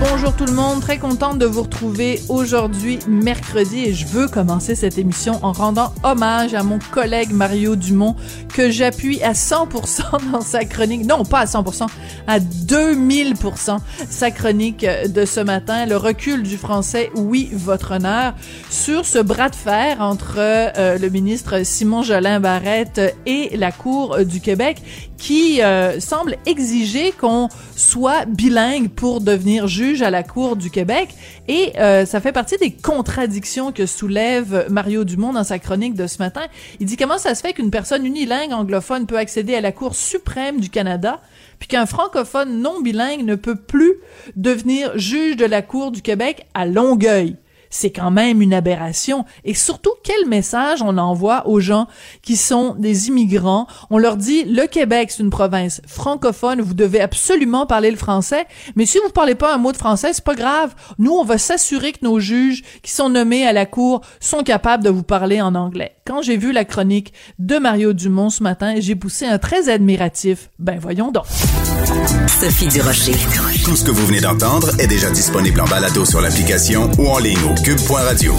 Bonjour tout le monde, très contente de vous retrouver aujourd'hui mercredi et je veux commencer cette émission en rendant hommage à mon collègue Mario Dumont que j'appuie à 100% dans sa chronique, non pas à 100%, à 2000% sa chronique de ce matin, le recul du français, oui votre honneur, sur ce bras de fer entre euh, le ministre Simon Jolin Barrette et la Cour du Québec qui euh, semble exiger qu'on soit bilingue pour devenir juge à la Cour du Québec. Et euh, ça fait partie des contradictions que soulève Mario Dumont dans sa chronique de ce matin. Il dit comment ça se fait qu'une personne unilingue anglophone peut accéder à la Cour suprême du Canada, puis qu'un francophone non bilingue ne peut plus devenir juge de la Cour du Québec à Longueuil? C'est quand même une aberration. Et surtout, quel message on envoie aux gens qui sont des immigrants? On leur dit, le Québec, c'est une province francophone, vous devez absolument parler le français, mais si vous parlez pas un mot de français, c'est pas grave. Nous, on va s'assurer que nos juges qui sont nommés à la Cour sont capables de vous parler en anglais. Quand j'ai vu la chronique de Mario Dumont ce matin, j'ai poussé un très admiratif. Ben voyons donc. Sophie Durocher. Tout ce que vous venez d'entendre est déjà disponible en balado sur l'application ou en ligne au cube.radio.